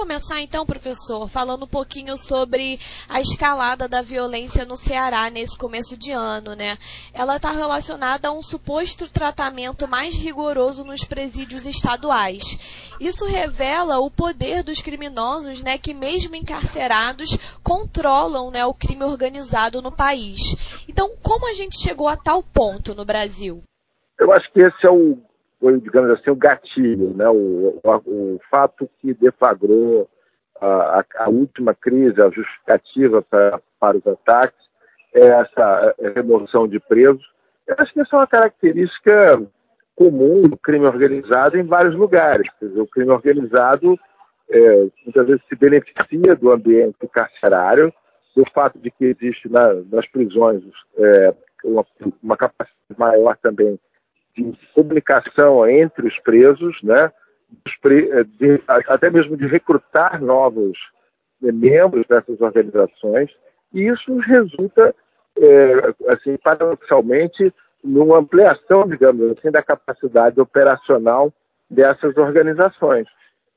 começar então, professor, falando um pouquinho sobre a escalada da violência no Ceará nesse começo de ano, né? Ela está relacionada a um suposto tratamento mais rigoroso nos presídios estaduais. Isso revela o poder dos criminosos, né, que mesmo encarcerados controlam, né, o crime organizado no país. Então, como a gente chegou a tal ponto no Brasil? Eu acho que esse é o foi, digamos assim, o gatilho, né? o, o, o fato que deflagrou a, a, última crise, a justificativa para, para os ataques, é essa remoção de presos. Eu acho que essa é uma característica comum do crime organizado em vários lugares. Dizer, o crime organizado é, muitas vezes se beneficia do ambiente carcerário, do fato de que existe na, nas prisões é, uma, uma capacidade maior também de comunicação entre os presos, né? De, até mesmo de recrutar novos né, membros dessas organizações, e isso resulta, é, assim, paradoxalmente, numa ampliação, digamos assim, da capacidade operacional dessas organizações.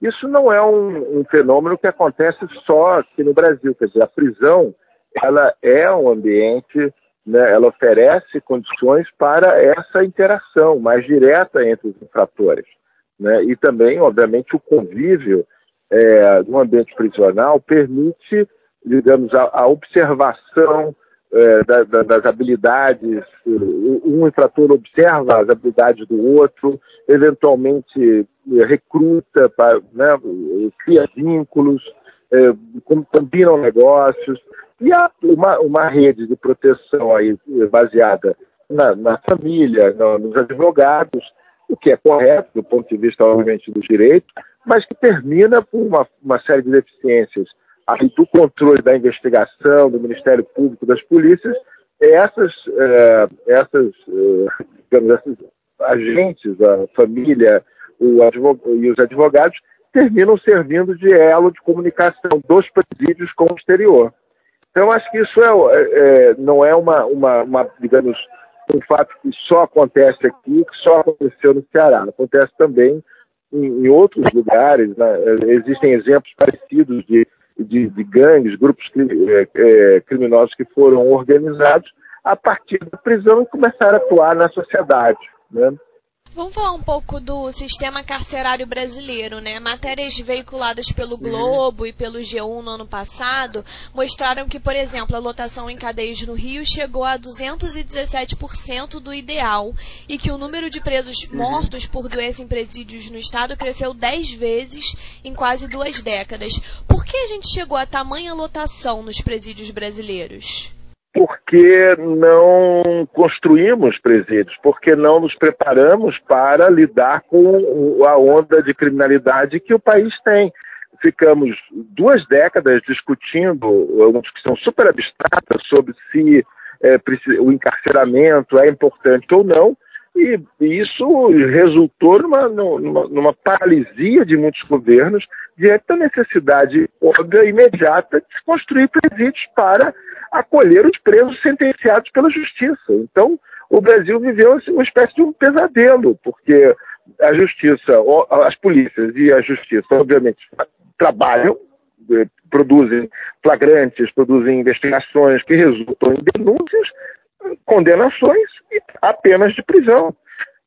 Isso não é um, um, fenômeno que acontece só aqui no Brasil, quer dizer, a prisão ela é um ambiente né, ela oferece condições para essa interação mais direta entre os infratores. Né? E também, obviamente, o convívio é, no ambiente prisional permite, digamos, a, a observação é, da, da, das habilidades, um infrator observa as habilidades do outro, eventualmente recruta, para, né, cria vínculos, é, combinam negócios. E há uma, uma rede de proteção aí baseada na, na família, no, nos advogados, o que é correto do ponto de vista, obviamente, do direito, mas que termina por uma, uma série de deficiências aí do controle da investigação, do Ministério Público, das polícias, essas, eh, essas, digamos, esses agentes, a família o advogado, e os advogados, terminam servindo de elo de comunicação dos presídios com o exterior. Então, acho que isso é, é, é, não é uma, uma, uma, digamos, um fato que só acontece aqui, que só aconteceu no Ceará. Acontece também em, em outros lugares. Né? Existem exemplos parecidos de, de, de gangues, grupos é, é, criminosos que foram organizados a partir da prisão e começaram a atuar na sociedade. Né? Vamos falar um pouco do sistema carcerário brasileiro, né? Matérias veiculadas pelo Globo e pelo G1 no ano passado mostraram que, por exemplo, a lotação em cadeias no Rio chegou a 217% do ideal e que o número de presos mortos por doença em presídios no estado cresceu 10 vezes em quase duas décadas. Por que a gente chegou a tamanha lotação nos presídios brasileiros? Porque não construímos presídios, porque não nos preparamos para lidar com a onda de criminalidade que o país tem. Ficamos duas décadas discutindo uma discussão super abstrata sobre se é, o encarceramento é importante ou não, e isso resultou numa, numa, numa paralisia de muitos governos diante da necessidade óbvia imediata de se construir presídios para acolher os presos sentenciados pela justiça. Então, o Brasil viveu assim, uma espécie de um pesadelo, porque a justiça, as polícias e a justiça, obviamente, trabalham, eh, produzem flagrantes, produzem investigações que resultam em denúncias, condenações e apenas de prisão.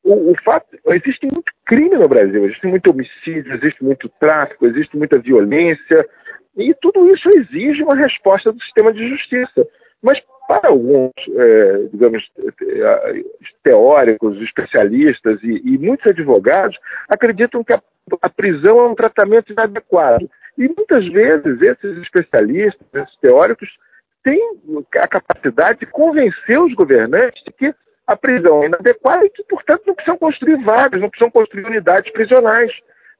O, o, fato, existe muito crime no Brasil, existe muito homicídio, existe muito tráfico, existe muita violência, e tudo isso exige uma resposta do sistema de justiça. Mas para alguns, é, digamos, teóricos, especialistas e, e, muitos advogados acreditam que a, a, prisão é um tratamento inadequado. E muitas vezes esses especialistas, esses teóricos, têm a capacidade de convencer os governantes de que a prisão é inadequada e que, portanto, não precisam construir vagas, não precisam construir unidades prisionais.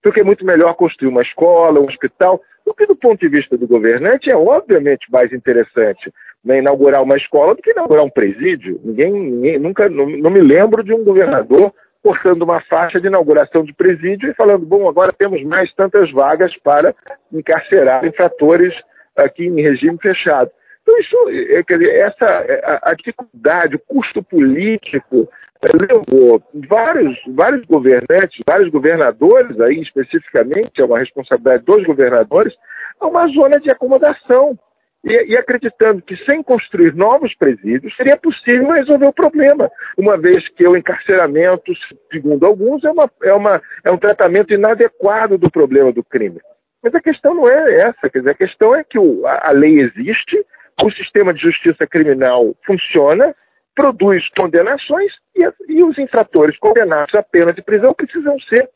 Porque é muito melhor construir uma escola, um hospital, o que, do ponto de vista do governante, é obviamente mais interessante né, inaugurar uma escola do que inaugurar um presídio. Ninguém, ninguém nunca, não, não, me lembro de um governador cortando uma faixa de inauguração de presídio e falando, bom, agora temos mais tantas vagas para encarcerar infratores aqui em regime fechado. Então, isso, é, quer dizer, essa, a, a dificuldade, o custo político levou vários, vários governantes, vários governadores, aí especificamente, é uma responsabilidade dos governadores, a uma zona de acomodação. E, e, acreditando que sem construir novos presídios seria possível resolver o problema, uma vez que o encarceramento, segundo alguns, é, uma, é, uma, é um tratamento inadequado do problema do crime. Mas a questão não é essa, quer dizer, a questão é que o, a, a lei existe, o sistema de justiça criminal funciona, produz condenações e, e os infratores condenados à pena de prisão precisam ser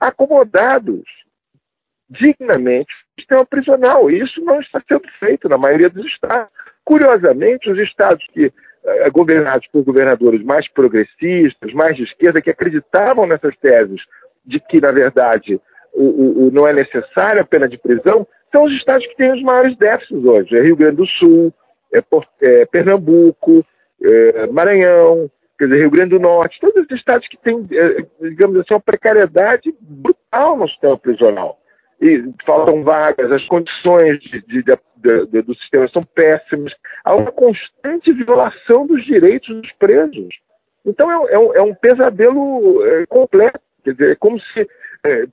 acomodados dignamente no sistema prisional. E isso não está sendo feito na maioria dos estados. Curiosamente, os estados que eh, governados por governadores mais progressistas, mais de esquerda, que acreditavam nessas teses de que, na verdade, o, o, o não é necessária a pena de prisão, são os estados que têm os maiores déficits hoje. É Rio Grande do Sul, é, é Pernambuco, é Maranhão, quer dizer, Rio Grande do Norte, todos os estados que têm, é, digamos assim, uma precariedade brutal no sistema prisional. E faltam vagas, as condições de, de, de, do sistema são péssimas, há uma constante violação dos direitos dos presos. Então é, é, um, é um, pesadelo é, completo, quer dizer, é como se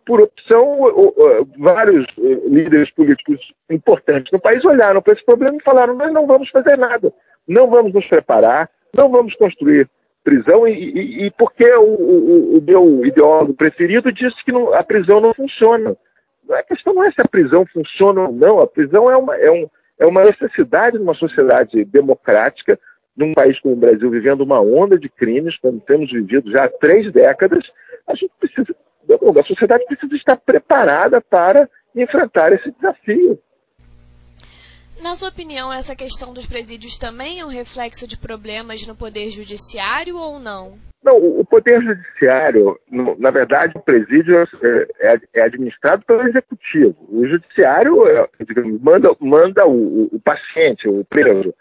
por opção, vários é, líderes políticos importantes no país olharam para esse problema e falaram: nós não vamos fazer nada, não vamos nos preparar, não vamos construir prisão, e, e, e porque o, o, o, meu ideólogo preferido disse que não, a prisão não funciona. A questão não é se a prisão funciona ou não, a prisão é uma, é um, é uma necessidade numa sociedade democrática, num país como o Brasil, vivendo uma onda de crimes, como temos vivido já há três décadas, a gente precisa a sociedade precisa estar preparada para enfrentar esse desafio. Na sua opinião, essa questão dos presídios também é um reflexo de problemas no Poder Judiciário ou não? Não, o Poder Judiciário, na verdade, o presídio é, é, é administrado pelo Executivo. O Judiciário é, digamos, manda, manda o, o paciente, o preso.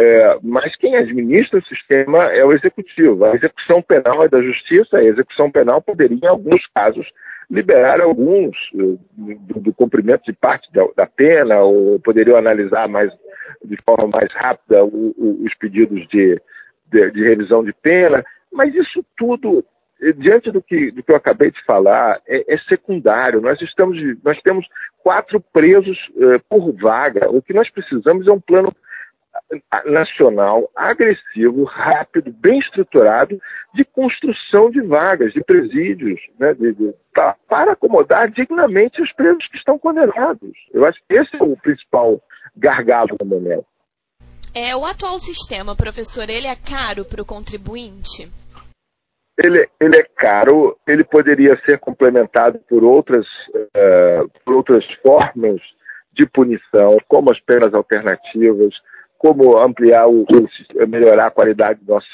É, mas quem administra o sistema é o executivo. A execução penal é da justiça, a execução penal poderia, em alguns casos, liberar alguns uh, do, do, cumprimento de parte da, da, pena, ou poderiam analisar mais, de forma mais rápida o, o, os pedidos de, de, de, revisão de pena. Mas isso tudo, eh, diante do que, do que eu acabei de falar, é, é secundário. Nós, estamos, nós temos quatro presos uh, por vaga. O que nós precisamos é um plano nacional agressivo, rápido, bem estruturado de construção de vagas, de presídios, né, de, de, para acomodar dignamente os presos que estão condenados. Eu acho que esse é o principal gargalo do momento. É, o atual sistema, professor, ele é caro para o contribuinte? Ele, ele, é caro, ele poderia ser complementado por outras, uh, por outras formas de punição, como as penas alternativas, como ampliar, o, o, melhorar a qualidade do nosso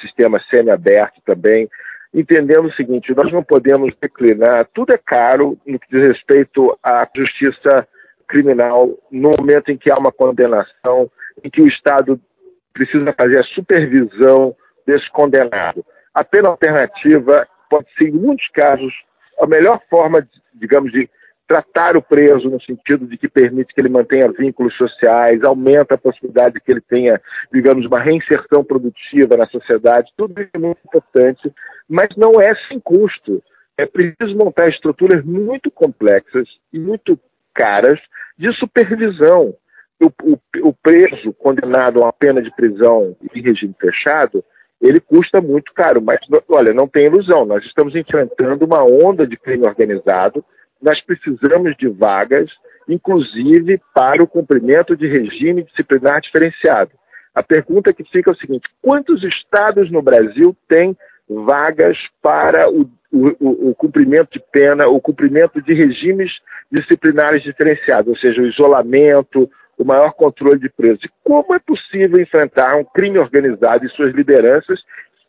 sistema semi-aberto também, entendendo o seguinte, nós não podemos declinar, tudo é caro no que diz respeito à justiça criminal no momento em que há uma condenação, em que o Estado precisa fazer a supervisão desse condenado. A pena alternativa pode ser, em muitos casos, a melhor forma, digamos, de tratar o preso no sentido de que permite que ele mantenha vínculos sociais, aumenta a possibilidade de que ele tenha, digamos, uma reinserção produtiva na sociedade, tudo isso é muito importante, mas não é sem custo. É preciso montar estruturas muito complexas e muito caras de supervisão. O, o, o preso condenado a uma pena de prisão em regime fechado, ele custa muito caro, mas olha, não tem ilusão, nós estamos enfrentando uma onda de crime organizado nós precisamos de vagas, inclusive para o cumprimento de regime disciplinar diferenciado. A pergunta que fica é o seguinte: quantos estados no Brasil têm vagas para o, o, o, cumprimento de pena, o cumprimento de regimes disciplinares diferenciados, ou seja, o isolamento, o maior controle de presos? Como é possível enfrentar um crime organizado e suas lideranças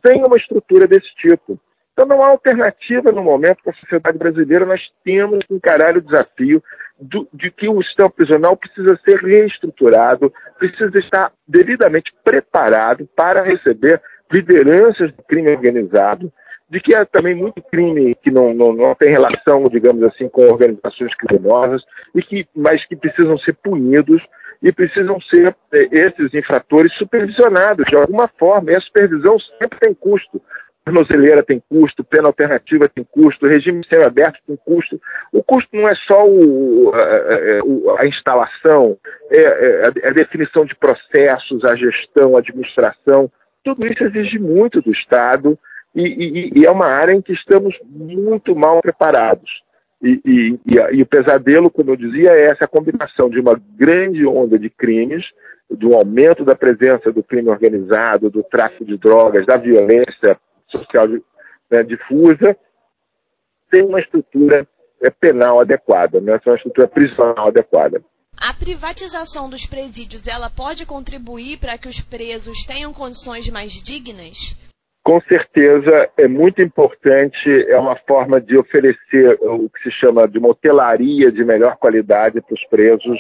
sem uma estrutura desse tipo? Então não há alternativa no momento para a sociedade brasileira. Nós temos que encarar o desafio do, de que o sistema prisional precisa ser reestruturado, precisa estar devidamente preparado para receber lideranças do crime organizado, de que há também muito crime que não, não, não tem relação, digamos assim, com organizações criminosas, e que, mas que precisam ser punidos e precisam ser é, esses infratores supervisionados de alguma forma. E a supervisão sempre tem custo. Tornozeleira tem custo, pena alternativa tem custo, regime semi-aberto tem custo. O custo não é só o, a, a, instalação, é, é a definição de processos, a gestão, a administração. Tudo isso exige muito do Estado e, e, e é uma área em que estamos muito mal preparados. E, e, e, o pesadelo, como eu dizia, é essa combinação de uma grande onda de crimes, do aumento da presença do crime organizado, do tráfico de drogas, da violência social né, difusa, sem uma estrutura é, penal adequada, né, sem uma estrutura prisional adequada. A privatização dos presídios, ela pode contribuir para que os presos tenham condições mais dignas? com certeza é muito importante, é uma forma de oferecer o que se chama de uma hotelaria de melhor qualidade para os presos.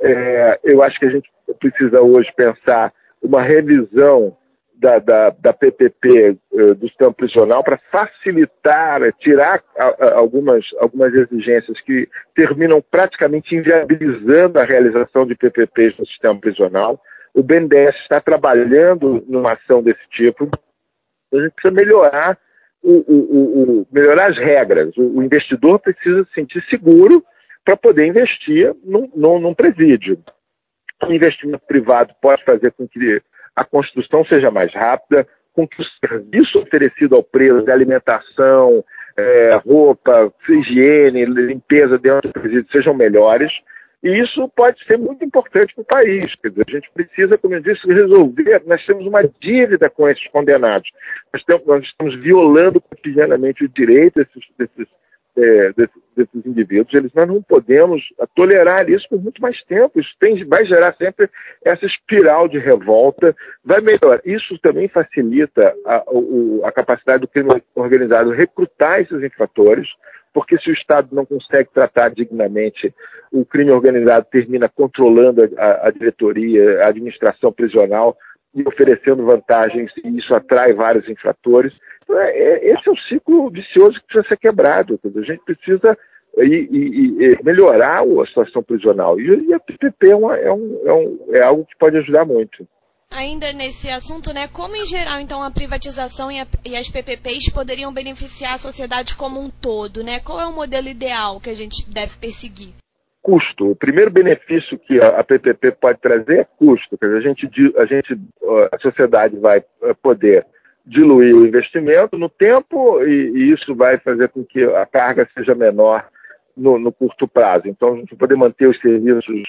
É, eu acho que a gente precisa hoje pensar uma revisão da, da, da PPP eh, do sistema prisional para facilitar, tirar a, a, algumas, algumas exigências que terminam praticamente inviabilizando a realização de PPPs no sistema prisional. O BNDES está trabalhando numa ação desse tipo. A gente precisa melhorar, o, o, o, melhorar as regras. O, investidor precisa se sentir seguro para poder investir num, num, num presídio. O investimento privado pode fazer com que a construção seja mais rápida, com que o serviço oferecido ao preso de alimentação, é, roupa, higiene, limpeza dentro do presídio sejam melhores. E isso pode ser muito importante para o país. Quer dizer, a gente precisa, como eu disse, resolver. Nós temos uma dívida com esses condenados. Nós, temos, nós estamos violando cotidianamente o direito desses, desses, é, desses, desses, indivíduos. Eles, nós não podemos tolerar isso por muito mais tempo. Isso tem, vai gerar sempre essa espiral de revolta. Vai melhorar. Isso também facilita a, a capacidade do crime organizado recrutar esses infratores porque se o Estado não consegue tratar dignamente, o crime organizado termina controlando a, a diretoria, a administração prisional e oferecendo vantagens, e isso atrai vários infratores. Então, é, é, esse é o ciclo vicioso que precisa ser quebrado. A gente precisa e, e, e melhorar a situação prisional. E, e a PPP é, uma, é, um, é, um, é algo que pode ajudar muito. Ainda nesse assunto, né, como em geral então a privatização a, e, as PPPs poderiam beneficiar a sociedade como um todo, né? Qual é o modelo ideal que a gente deve perseguir? Custo. O primeiro benefício que a, PPP pode trazer é custo. Quer dizer, a gente, a gente, a sociedade vai eh, poder diluir o investimento no tempo e, e isso vai fazer com que a carga seja menor no, no curto prazo. Então, a gente poder manter os serviços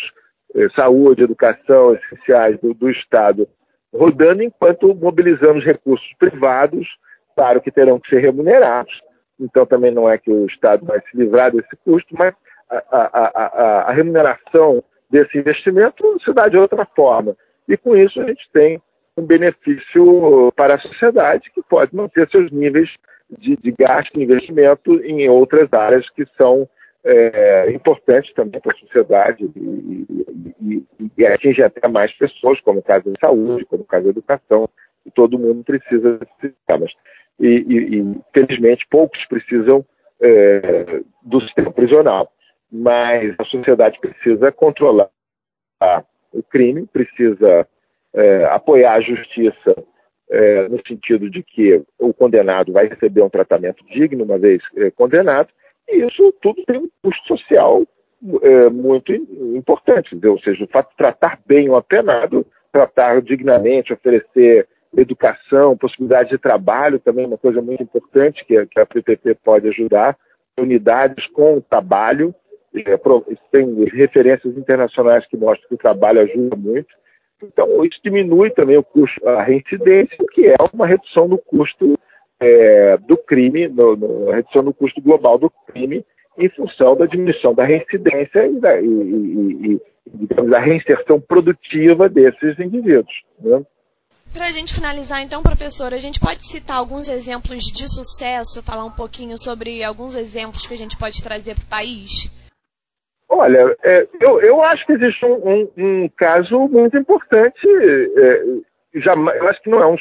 eh, saúde, educação essenciais do, do Estado rodando, enquanto mobilizamos recursos privados, claro que terão que ser remunerados. Então também não é que o Estado vai se livrar desse custo, mas a, a, a, remuneração desse investimento se dá de outra forma. E com isso a gente tem um benefício para a sociedade que pode manter seus níveis de, de gasto e investimento em outras áreas que são é, importante também para a sociedade e, e, e, atinge até mais pessoas, como o caso da saúde, como o caso da educação, e todo mundo precisa desses sistemas. E, e, felizmente, poucos precisam é, do sistema prisional, mas a sociedade precisa controlar o crime, precisa é, apoiar a justiça é, no sentido de que o condenado vai receber um tratamento digno uma vez é, condenado, e isso tudo tem um custo social é, muito importante. Ou seja, o fato de tratar bem o apenado, tratar dignamente, oferecer educação, possibilidade de trabalho também é uma coisa muito importante que a, que a PPP pode ajudar, unidades com trabalho, é, tem referências internacionais que mostram que o trabalho ajuda muito. Então, isso diminui também o custo, a reincidência, que é uma redução do custo é, do crime, no, no, redução do custo global do crime, em função da diminuição da reincidência e da, e, e, e, da reinserção produtiva desses indivíduos. Né? Para a gente finalizar, então, professor, a gente pode citar alguns exemplos de sucesso, falar um pouquinho sobre alguns exemplos que a gente pode trazer para o país? Olha, é, eu, eu, acho que existe um, um, um caso muito importante. É, eu acho que não é um.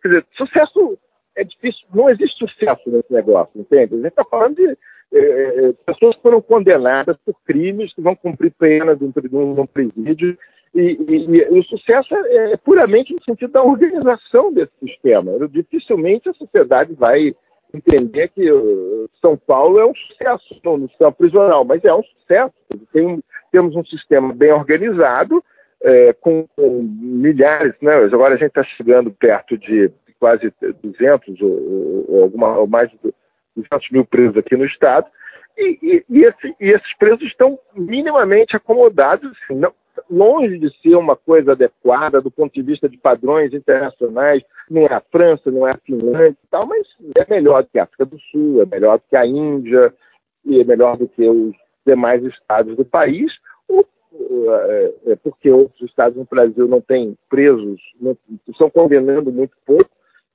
Quer dizer, sucesso é difícil, não existe sucesso nesse negócio, entende? A gente está falando de é, é, pessoas que foram condenadas por crimes, que vão cumprir pena de um presídio, e, e, e, o sucesso é, é, puramente no sentido da organização desse sistema. Dificilmente a sociedade vai entender que São Paulo é um sucesso no sistema prisional, mas é um sucesso. Tem, temos um sistema bem organizado, é, com, com, milhares, né? agora a gente está chegando perto de quase 200 ou, ou, alguma, ou mais de 200 mil presos aqui no Estado, e, e, e, esse, e esses presos estão minimamente acomodados, assim, não, longe de ser uma coisa adequada do ponto de vista de padrões internacionais, não é a França, não é a Finlândia e tal, mas é melhor do que a África do Sul, é melhor do que a Índia, e é melhor do que os demais estados do país, é, é porque outros estados no Brasil não têm presos, não, estão condenando muito pouco,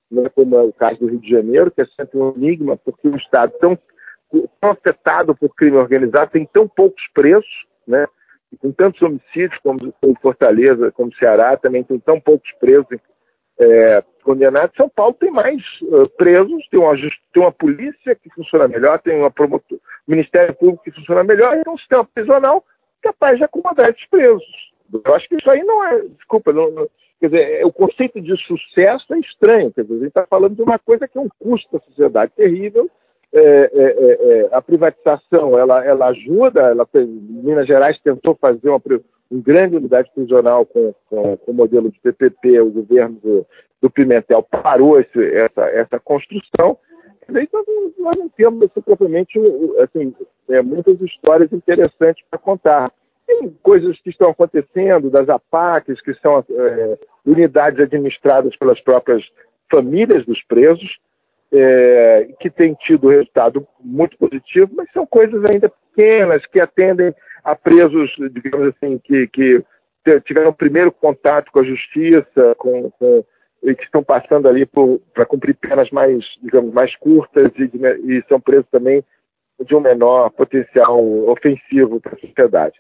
né, como é o caso do Rio de Janeiro, que é sempre um enigma, porque um estado tão, tão afetado por crime organizado tem tão poucos presos, né, com tantos homicídios como, Fortaleza, como Ceará, também tem tão poucos presos é, condenados. São Paulo tem mais uh, presos, tem uma, tem uma polícia que funciona melhor, tem uma promotor, Ministério Público que funciona melhor, e tem um sistema prisional capaz de acomodar esses presos. Eu acho que isso aí não é, desculpa, não, não, quer dizer, é, o conceito de sucesso é estranho, quer dizer, a gente está falando de uma coisa que é um custo à sociedade terrível, é, é, é, é, a privatização ela, ela ajuda, ela, Minas Gerais tentou fazer uma, uma grande unidade prisional com, com, com, o modelo de PPP, o governo do, do Pimentel parou esse, essa, essa construção, então nós não temos assim, propriamente assim, é, muitas histórias interessantes para contar. Tem coisas que estão acontecendo, das APACs, que são unidades administradas pelas próprias famílias dos presos, é, que têm tido resultado muito positivo, mas são coisas ainda pequenas que atendem a presos, digamos assim, que, que tiveram o primeiro contato com a justiça, com, com e que estão passando ali para cumprir penas mais, digamos, mais curtas e, e são presos também de um menor potencial ofensivo para a sociedade.